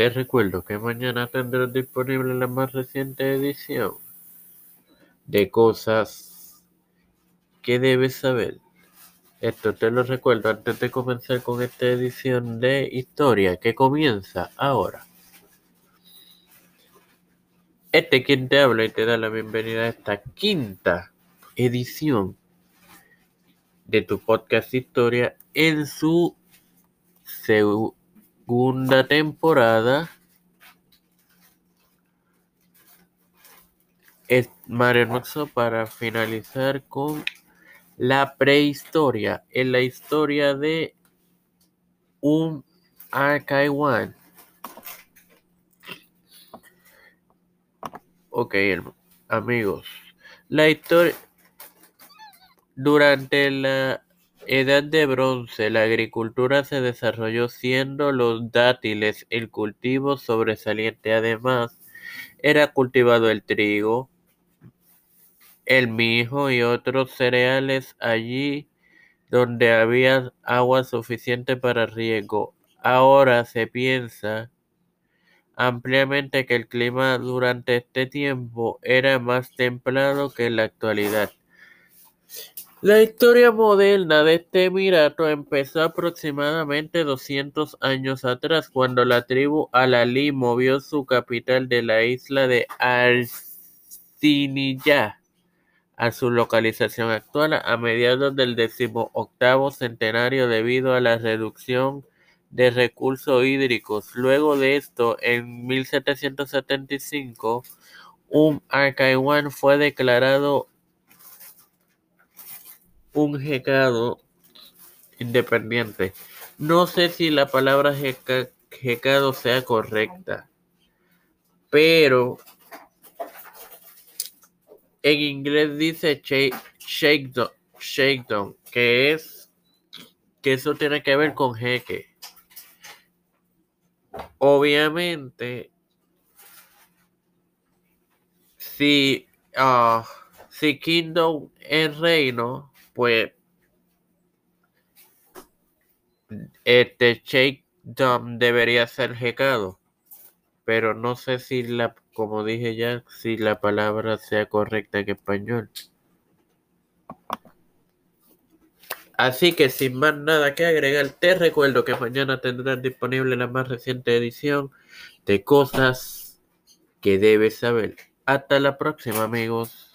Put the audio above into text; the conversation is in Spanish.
Te recuerdo que mañana tendrás disponible la más reciente edición de cosas que debes saber. Esto te lo recuerdo antes de comenzar con esta edición de historia que comienza ahora. Este quien te habla y te da la bienvenida a esta quinta edición de tu podcast Historia en su segunda temporada. Es Mario Hermoso para finalizar con la prehistoria, en la historia de un Arcaiwan. Ok, amigos. La historia. Durante la Edad de Bronce, la agricultura se desarrolló siendo los dátiles el cultivo sobresaliente. Además, era cultivado el trigo, el mijo y otros cereales allí donde había agua suficiente para riego. Ahora se piensa ampliamente que el clima durante este tiempo era más templado que en la actualidad. La historia moderna de este emirato empezó aproximadamente 200 años atrás, cuando la tribu Alalí movió su capital de la isla de Arsiniyah a su localización actual a mediados del decimoctavo centenario debido a la reducción de recursos hídricos. Luego de esto, en 1775, un Arcaiwan fue declarado un jecado independiente. No sé si la palabra jecado sea correcta, pero en inglés dice shakedown, que es que eso tiene que ver con jeque. Obviamente, si, uh, si Kingdom es reino, pues este shakedown debería ser jecado. Pero no sé si la, como dije ya, si la palabra sea correcta en español. Así que sin más nada que agregar, te recuerdo que mañana tendrás disponible la más reciente edición de cosas que debes saber. Hasta la próxima amigos.